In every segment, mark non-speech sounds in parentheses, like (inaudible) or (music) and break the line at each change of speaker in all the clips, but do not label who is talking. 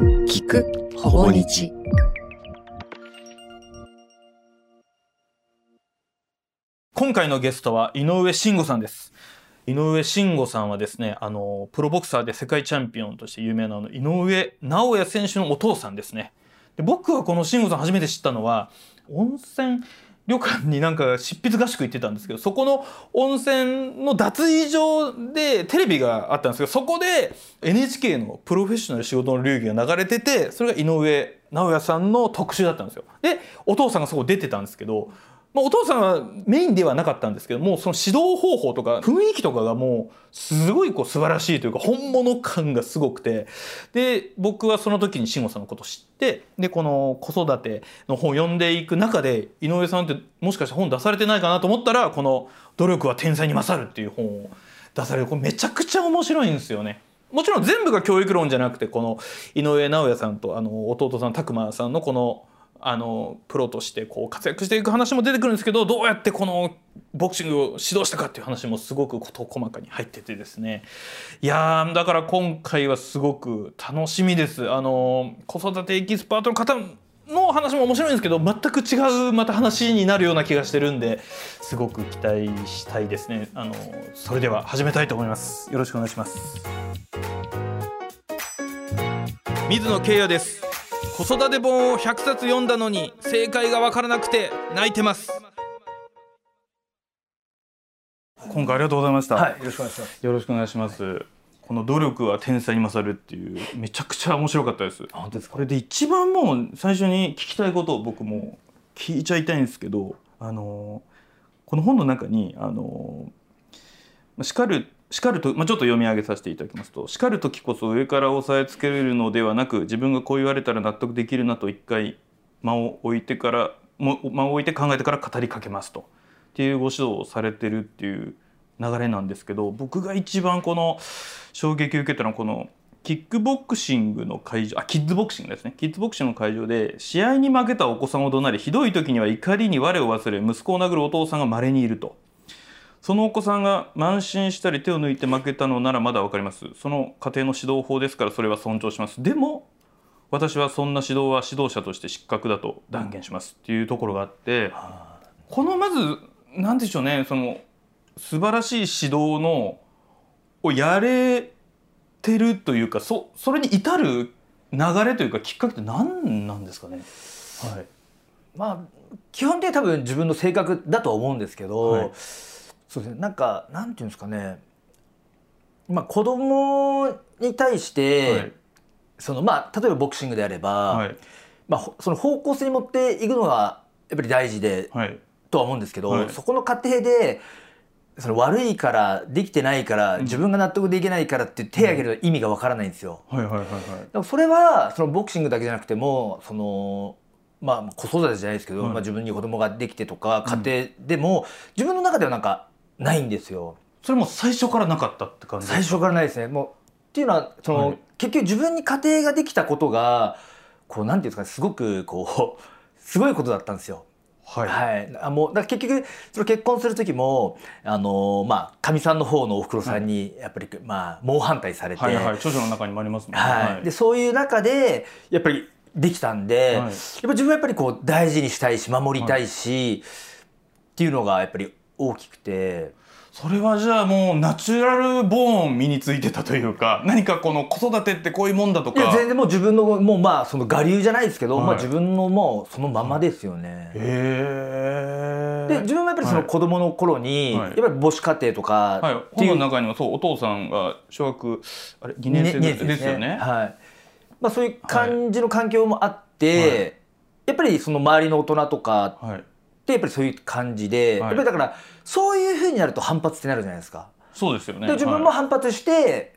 聞くほぼ日。
今回のゲストは井上慎吾さんです。井上慎吾さんはですねあのプロボクサーで世界チャンピオンとして有名なあの井上尚弥選手のお父さんですね。で僕はこの慎吾さん初めて知ったのは温泉旅館になんか執筆合宿行ってたんですけどそこの温泉の脱衣場でテレビがあったんですけどそこで NHK のプロフェッショナル仕事の流儀が流れててそれが井上尚弥さんの特集だったんですよ。でお父さんがそこ出てたんですけどまあ、お父さんはメインではなかったんですけどもその指導方法とか雰囲気とかがもうすごいこう素晴らしいというか本物感がすごくてで僕はその時に慎吾さんのこと知ってでこの子育ての本を読んでいく中で井上さんってもしかして本出されてないかなと思ったらこの「努力は天才に勝る」っていう本を出されるこれめちゃくちゃ面白いんですよね。もちろん全部が教育論じゃなくてこの井上尚弥さんとあの弟さん拓磨さんのこのあのプロとしてこう活躍していく話も出てくるんですけどどうやってこのボクシングを指導したかっていう話もすごく事細かに入っててですね。いやだから今回はすごく楽しみです。あの子育てエキスパートの方の話も面白いんですけど全く違うまた話になるような気がしてるんですごく期待したいですね。あのそれでは始めたいと思います。よろしくお願いします。水野圭也です。子育て本を100冊読んだのに正解が分からなくて泣いてます。今回ありがとうございました、
はい、よろしくお願いします。
よろしくお願いします、この努力は天才に勝るっていうめちゃくちゃ面白かったです。
本当ですか？
これで一番もう最初に聞きたいことを僕も聞いちゃいたいんですけどあのこの本の中にあの叱る叱ると、まあ、ちょっと読み上げさせていただきますと叱る時こそ上から押さえつけるのではなく自分がこう言われたら納得できるなと一回間を置いてからも間を置いて考えてから語りかけますと。っていうご指導をされてるっていう流れなんですけど僕が一番この衝撃を受けたのはこのキックボクシングの会場あキッズボクシングですね。キッズボクシングの会場で試合に負けたお子さんを怒鳴りひどい時には怒りに我を忘れ息子を殴るお父さんが稀にいると。そのお子さんが慢心したり手を抜いて負けたのならまだ分かります。その家庭の指導法ですからそれは尊重します。でも私はそんな指導は指導者として失格だと断言します。っていうところがあってこのまず何でしょうね。その素晴らしい指導のをやれてるというかそそれに至る流れというかきっかけって何なんですかね？はい、
まあ基本的に多分自分の性格だとは思うんですけど、
はい
そうですね。なんかなんていうんですかね。まあ子供に対して、
はい。
そのまあ例えばボクシングであれば、
はい。
まあほその方向性に持っていくのがやっぱり大事で、
はい。
とは思うんですけど、
はい。
そこの過程でその悪いからできてないから、自分が納得できないからって手を挙げる意味がわからないんですよ。
はいはいはいはい。
それはそのボクシングだけじゃなくてもそのまあ子育てじゃないですけど、
はい。
まあ、自分に子供ができてとか家庭でも、自分の中ではなんかないんですよ。
それも最初からなかったって感じ
最初からないですね。もうっていうのはその、
はい。
結局自分に家庭ができたことがこうなんていうんですかねすごくこう (laughs) すごいことだったんですよ。
はい。
はい、あもうだ結局その結婚する時もあのまあかみさんの方のおふくろさんにやっぱり、まあ猛反対されて、
はいはい著書の中にもありますもんね。
はい。でそういう中でやっぱりできたんで、
はい。
やっぱ自分はやっぱりこう大事にしたいし守りたいし、っていうのがやっぱり大きくて。
それはじゃあもうナチュラルボーン身についてたというか (laughs) 何かこの子育てってこういうもんだと
いや
か
全然もう自分のもうまあその我流じゃないですけど、
はい。
まあ自分のもうそのままですよね。
へえ。
で自分もやっぱりその子供の頃に、
はい。
やっぱり母子家庭とか
はい、
っていう
本の中にもそうお父さんが小学あれ2年生
ね
ですよね。
はい。まあ、そういう感じの環境もあって、
はい。
やっぱりその周りの大人とか
はい、
ってやっぱりそういう感じで、
はい。
やっぱりだからそういうふうになると反発ってなるじゃないですか。
そうですよね。
で自分も反発して、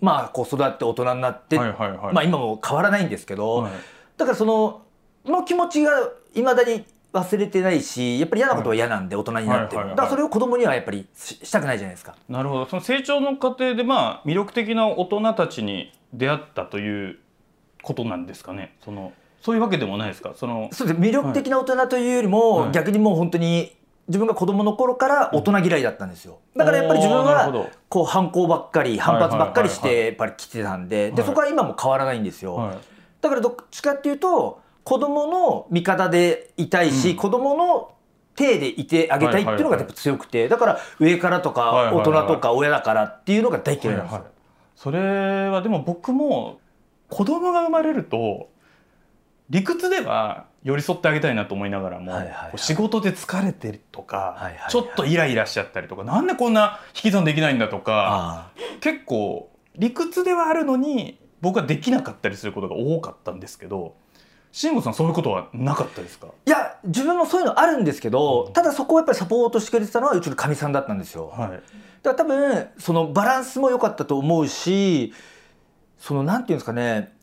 まあこう育って大人になって、
はいはいはい。
まあ今も変わらないんですけど、
はい。
だからそのの気持ちがいまだに忘れてないしやっぱり嫌なことは嫌なんで、大人になっても、
はいはいはい。
だからそれを子供にはやっぱりししたくないじゃないですか。
なるほど。その成長の過程でまあ魅力的な大人たちに出会ったということなんですかね。そのそういうわけでもないですか？その
そうです。魅力的な大人というよりも、
はい。
逆にもう本当に自分が子供の頃から大人嫌いだったんですよ。だからやっぱり自分はこう反抗ばっかり反発ばっかりしてやっぱり来てたんで。
はい。
でそこは今も変わらないんですよ、
はい。
だからどっちかっていうと子供の味方でいたいし、
うん。
子供の手でいてあげたいっていうのがやっぱ強くてだから上からとか大人とか親だからっていうのが大嫌いなんですよ。
それはでも僕も子供が生まれると理屈では寄り添ってあげたいなと思いながらも、
はいはいはい。
仕事で疲れてるとか、
はいはいはい。
ちょっとイライラしちゃったりとかなんでこんな引き算できないんだとか
あ
結構理屈ではあるのに僕はできなかったりすることが多かったんですけど慎吾さんそういうことはなかったですか？
いや自分もそういうのあるんですけど、
うん。
ただそこをやっぱりサポートしてくれてたのはうちのかみさんだったんですよ。
はい。
だから多分そのバランスも良かったと思うしそのなんていうんですかね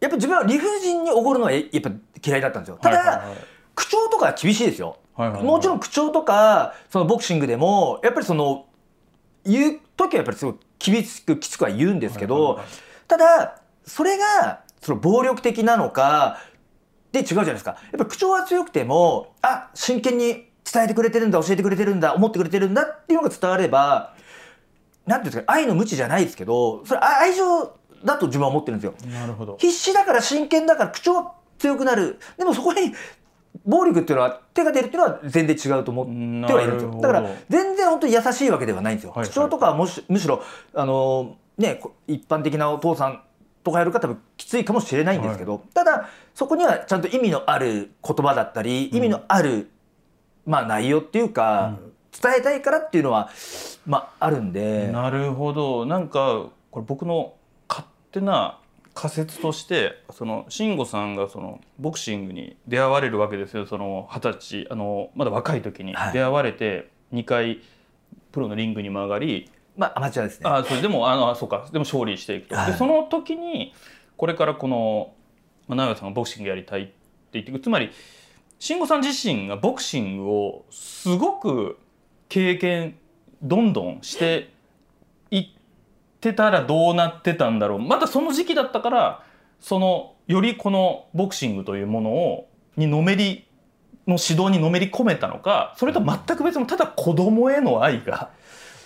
やっぱ自分は理不尽におごるのはやっぱ嫌いだったんですよ。ただ、
はいはいはい
口調とかは厳しいですよ。
はいはいはい
もちろん口調とかそのボクシングでもやっぱりその言う時はやっぱりすごい厳しくきつくは言うんですけど、
はいはいはい
ただそれがその暴力的なのかで違うじゃないですかやっぱり口調は強くてもあ真剣に伝えてくれてるんだ教えてくれてるんだ思ってくれてるんだっていうのが伝わればなんていうんですか愛の無知じゃないですけどそれあ愛情だと自分は思ってるんですよ。
なるほど。
必死だから真剣だから口調は強くなる。でもそこに暴力っていうのは手が出るっていうのは全然違うと思ってはいるんですよ。だから全然本当に優しいわけではないんですよ、
はいはい
口調とかはもしむしろあのねこ一般的なお父さんとかやる方もきついかもしれないんですけど、ただそこにはちゃんと意味のある言葉だったり意味のある、まあ内容っていうか、伝えたいからっていうのはまああるんで。
なるほど。なんかこれ僕の勝手な仮説としてその慎吾さんがそのボクシングに出会われるわけですよ。その二十歳あのまだ若い時に
はい。
出会われて2回プロのリングにも上がり、
まあアマチュアですね。
あそれでもあのあそうか。でも勝利していくと、
はい。
でその時にこれからこのまあ直哉さんがボクシングやりたいって言ってくつまり慎吾さん自身がボクシングをすごく経験どんどんしていってたらどうなってたんだろう。まだその時期だったからそのよりこのボクシングというものをにのめりの指導にのめり込めたのかそれとは全く別のただ子供への愛が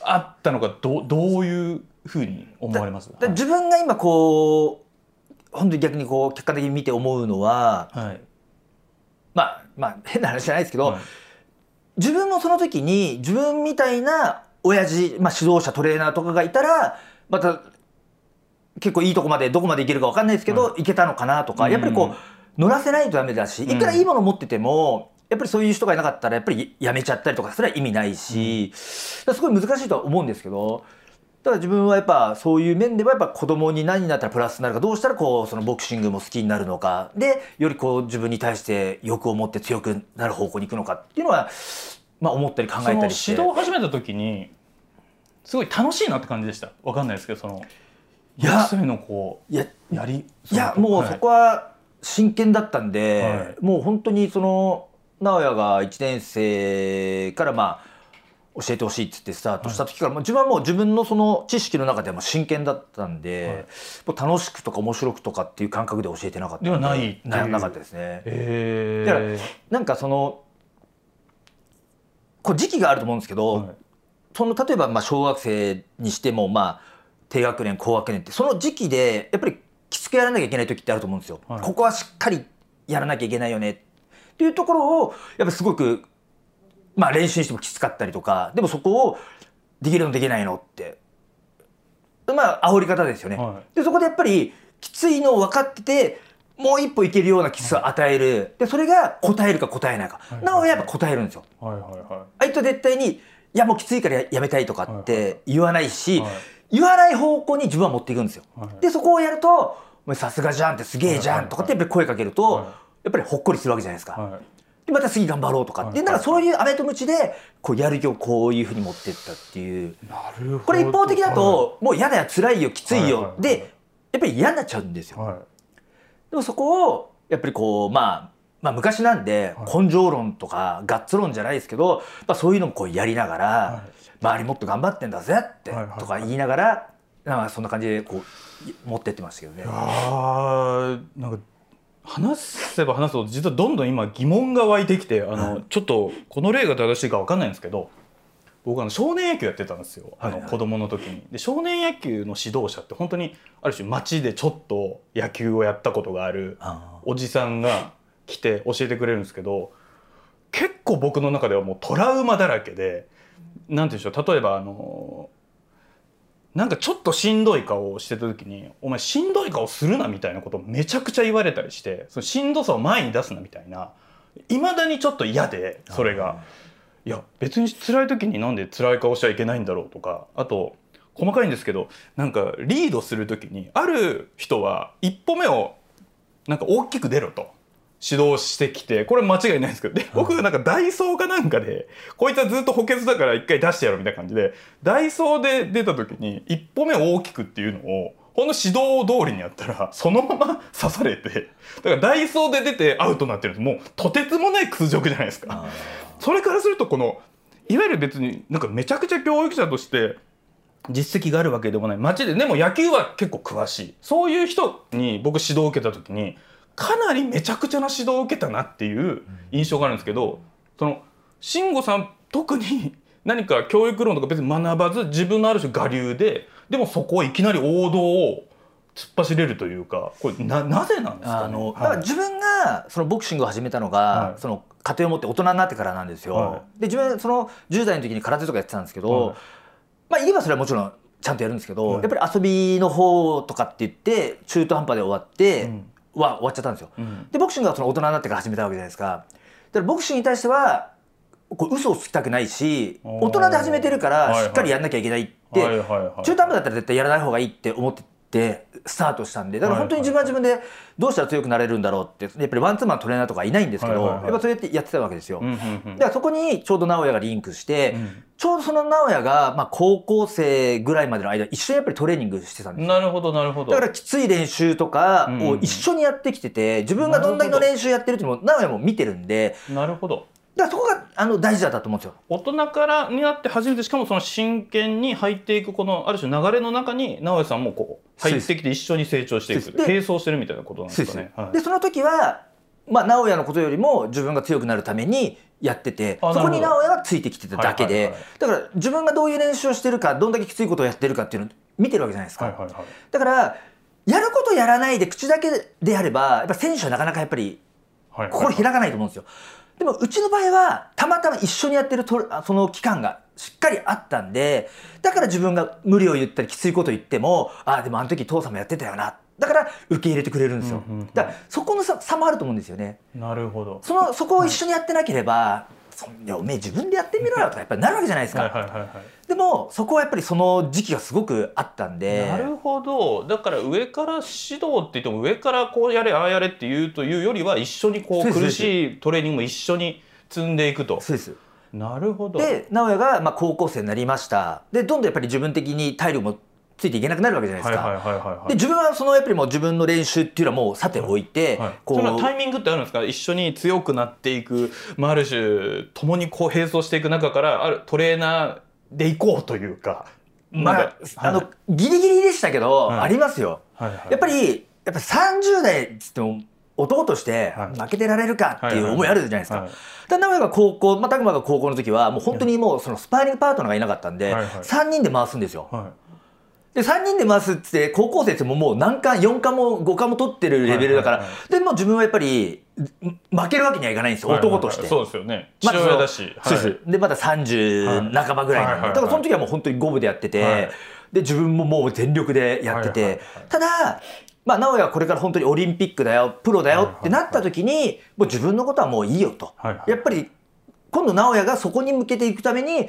あったのかどうどういうふうに思われます？
だ自分が今こう本当に逆にこう客観的に見て思うのは
はい。
まあまあ変な話じゃないですけど、
はい。
自分もその時に自分みたいな親父、まあ、指導者トレーナーとかがいたらまた結構いいとこまでどこまでいけるか分かんないですけど、いけたのかなとか、
うん。
やっぱりこう乗らせないとダメだし
ん。
いくらいいもの持っててもやっぱりそういう人がいなかったらやっぱりやめちゃったりとかそれは意味ないし、だからすごい難しいとは思うんですけど。ただ自分はやっぱそういう面ではやっぱ子供に何になったらプラスになるかどうしたらこうそのボクシングも好きになるのかでよりこう自分に対して欲を持って強くなる方向に行くのかっていうのはまあ思ったり考えたりして。
指導を始めた時にすごい楽しいなって感じでした。わかんないですけどその
いや
のをこ
いや
うやり
いやもうそこは真剣だったんで、
はい。
もう本当にその直哉が1年生からまあ教えてほしいっつってスタートした時から、もう自分はもう自分のその知識の中ではもう真剣だったんで、もう楽しくとか面白くとかっていう感覚で教えてなかったん
ではない
ななかったですね。
え
だからなんかそのこう時期があると思うんですけど、
はい
その例えばまあ小学生にしてもまあ低学年高学年ってその時期でやっぱりきつくやらなきゃいけない時ってあると思うんですよ。
はい
ここはしっかりやらなきゃいけないよねっていうところをやっぱすごくまあ練習にしてもきつかったりとかでもそこをできるのできないのってまあ煽り方ですよね。
は
でそこでやっぱりきついのを分かっててもう一歩いけるようなキスを与えるでそれが答えるか答えないか、
はい
なおやっぱ答えるんですよ。
いはいはいは
あいつは絶対にいやもうきついからややめたいとかって言わないし、言わない方向に自分は持っていくんですよ。
はい
でそこをやると「お前さすがじゃん」って「すげえじゃん」とかってやっぱり声かけると、
はい。
やっぱりほっこりするわけじゃないですか。
はい。
でまた次頑張ろうとかって、
はい。
なんかそういうアメとムチでこうやる気をこういうふうに持ってったっていう。
なるほど。
これ一方的だと、もう嫌だよ辛いよきついよ、でやっぱり嫌になっちゃうんですよ。
はい。
でもそこをやっぱりこうまあまあ昔なんで根性論とかガッツ論じゃないですけど、まあ、そういうのもこうやりながら、
は
周りもっと頑張ってんだぜって
はいはいはい。
とか言いながらなんかそんな感じでこう持ってってましたけどね。
あーなんか話せば話すほど実はどんどん今疑問が湧いてきてあの、ちょっとこの例が正しいかわかんないんですけど僕あの少年野球やってたんですよ、
はいはい。
あの子供の時に。で少年野球の指導者って本当にある種街でちょっと野球をやったことがある
あ
おじさんが来て教えてくれるんですけど結構僕の中ではもうトラウマだらけでなんて言うんでしょう例えばあのなんかちょっとしんどい顔をしてた時に「お前しんどい顔するな」みたいなことをめちゃくちゃ言われたりしてそのしんどさを前に出すなみたいないまだにちょっと嫌でそれが。いや別に辛い時になんで辛い顔しちゃいけないんだろうとかあと細かいんですけどなんかリードする時にある人は一歩目をなんか大きく出ろと指導してきてこれ間違いないんですけどで僕がなんかダイソーかなんかでこいつはずっと補欠だから一回出してやろうみたいな感じでダイソーで出た時に一歩目を大きくっていうのをほんの指導通りにやったらそのまま刺されてだからダイソーで出てアウトになってるんです。もうとてつもない屈辱じゃないですか。
あ
それからするとこのいわゆる別になんかめちゃくちゃ教育者として実績があるわけでもない。街ででも野球は結構詳しい。そういう人に僕指導を受けた時にかなりめちゃくちゃな指導を受けたなっていう印象があるんですけどその慎吾さん特に何か教育論とか別に学ばず自分のある種我流ででもそこをいきなり王道を突っ走れるというかこれななぜなんですか、ね、
あの、
はい。
だから自分がそのボクシングを始めたのが、
はい。
その家庭を持って大人になってからなんですよ。
は
で自分その10代の時に空手とかやってたんですけど、
はい。
まあ言えばそれはもちろんちゃんとやるんですけど、
はい。
やっぱり遊びの方とかって言って中途半端で終わって、
うん
は終わっちゃったんですよ。
うん
でボクシングはその大人になってから始めたわけじゃないですか。だからボクシングに対してはこう嘘をつきたくないし大人で始めてるからしっかりやんなきゃいけないって、中途半端だったら絶対やらない方がいいって思っててスタートしたんでだから本当に自分は自分でどうしたら強くなれるんだろうってやっぱりワンツーマントレーナーとかいないんですけど、やっぱそうやってやってたわけですよ。だからそこにちょうど直哉がリンクして、
うん。
ちょうどその直哉が、まあ、高校生ぐらいまでの間一緒にやっぱりトレーニングしてたんですよ。
なるほどなるほど。
だからきつい練習とかを一緒にやってきてて自分がどんだけの練習やってるっていうのも直哉も見てるんで
なるほど
だそこがあの大事だったと思うんですよ。
大人からになって初めてしかもその真剣に入っていくこのある種流れの中に直江さんもこう入ってきて一緒に成長していく。並走してるみたいなことなんですかね。はい。
でその時は、まあ、直哉のことよりも自分が強くなるためにやってて
あ
そこに直哉はついてきてただけで、
はいはいはい
だから自分がどういう練習をしてるかどんだけきついことをやってるかっていうのを見てるわけじゃないですか、
はいはいはい。
だからやることやらないで口だけであればやっぱ選手はなかなかやっぱり
はい。
心開かないと思うんですよ。でもうちの場合はたまたま一緒にやってるとあその期間がしっかりあったんでだから自分が無理を言ったりきついこと言ってもああでもあの時父さんもやってたよなだから受け入れてくれるんですよ。だからそこの差差もあると思うんですよね。
なるほど。
そのそこを一緒にやってなければ、そんいやおめえ自分でやってみろよとかやっぱりなるわけじゃないですか。
はい。
でもそこはやっぱりその時期がすごくあったんで。
なるほどだから上から指導って言っても上からこうやれああやれっていうというよりは一緒にこ
う
苦しいトレーニングも一緒に積んでいくと。
そうです。
なるほど。
で直哉がまあ高校生になりましたでどんどんやっぱり自分的に体力もついていけなくなるわけじゃないですか。で自分はそのやっぱりもう自分の練習っていうのはもうさておいて、
はい、
こ
タイミングってあるんですか？一緒に強くなっていく、まあ、ある種共にこう並走していく中からあるトレーナーでいこうというか。
まああのギリギリでしたけど、
はい。
ありますよ、
はいはい
やっぱりやっぱり30代っつっても男として
はい。
負けてられるかっていう思いあるじゃないですか。
はい
で名古屋が高校、まあ、拓磨が高校の時はもう本当にもうそのスパーリングパートナーがいなかったんで、
はいはい。
3人で回すんですよ。
は
で3人で回すっつって高校生ってもうもう何冠4冠も5冠も取ってるレベルだから、
はいはいは
でも自分はやっぱりん負けるわけにはいかないんです
い
よ、男として。
そうですよね。
まだ
父親だし、
そうです、でまだ30半ばぐらいなんで、
はいはいはいはい。
だからその時はもう本当に五分でやってて、
はい。
で自分ももう全力でやってて、
はいはいはい。
ただまあ直哉はこれから本当にオリンピックだよプロだよってなった時に、もう自分のことはもういいよと、
はいはい。
やっぱり今度直哉がそこに向けていくために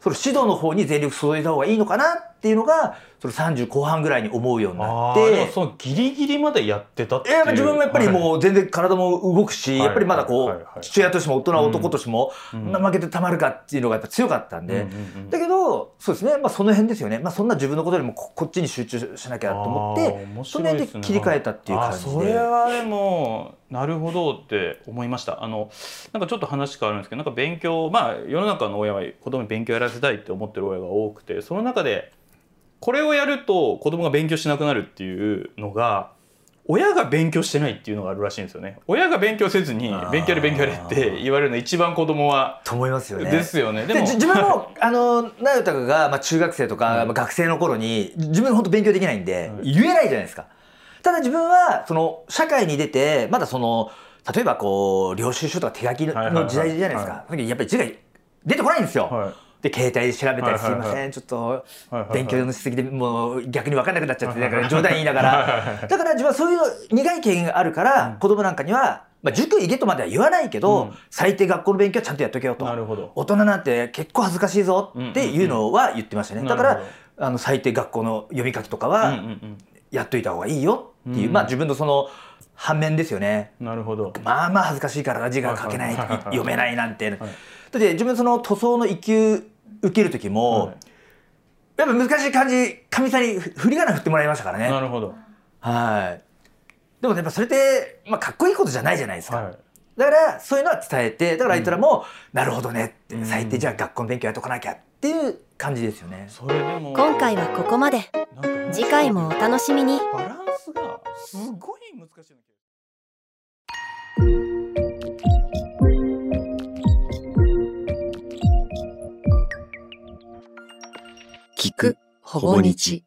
その指導の方に全力注いだ方がいいのかなっていうのがその30後半ぐらいに思うようにな
あ
って。
そのギリギリまでやってたっていう
自分もやっぱりもう全然体も動くし、
はい。
やっぱりまだこう、
はいはいはい。
父親としても大人男としても、
うん。
負けてたまるかっていうのがやっぱ強かったんで、
うんうんうん
だけどそうですね、まあ、その辺ですよね、まあ、そんな自分のことよりもここっちに集中しなきゃと思って
あー面
その辺
で
切り替えたっていう感じで。
あそれはでもなるほどって思いました。あのなんかちょっと話変わるんですけどなんか勉強まあ世の中の親は子供に勉強やらせたいって思ってる親が多くてその中でこれをやると子供が勉強しなくなるっていうのが親が勉強してないっていうのがあるらしいんですよね。親が勉強せずに勉強やれ勉強やれって言われるの一番子供は
と思いますよね。
ですよね。でも
自分も (laughs) あの那由高が、まあ、中学生とか、
うん。
まあ、学生の頃に自分本当勉強できないんで、
うん。
言えないじゃないですか。ただ自分はその社会に出てまだその例えばこう領収書とか手書きの時代じゃないですか、その時やっぱり字が出てこないんですよ、
はい
で携帯で調べたり「すいません。ちょっと勉強のしすぎでもう逆に分かんなくなっちゃってだから冗談言いながら。だから自分はそういう苦い経験があるから子供なんかには、まあ、塾行けとまでは言わないけど、
うん。
最低学校の勉強はちゃんとやっとけよと。
なるほど。
大人なんて結構恥ずかしいぞっていうのは言ってましたね、だからあの最低学校の読み書きとか
うんうん
は
うん。
やっといた方がいいよっていう、
うん。
まあ自分のその反面ですよね。
なるほど。
まあまあ恥ずかしいから字が書けない。読めないなんて、
はい。
だって自分その塗装の一級受ける時も、
はい。
やっぱ難しい漢字かみさんにふ振り仮名振ってもらいましたからね。
なるほど。
はい。でもやっぱそれって、まあ、かっこいいことじゃないじゃないですか、
はい。
だからそういうのは伝えてだからあいつらも、なるほどねって、
うん。
最低じゃあ学校の勉強やっとかなきゃっていう感じですよね。
それでも
今回はここまで。次回もお楽しみに。
バランスがすごい難しい
くほぼ日。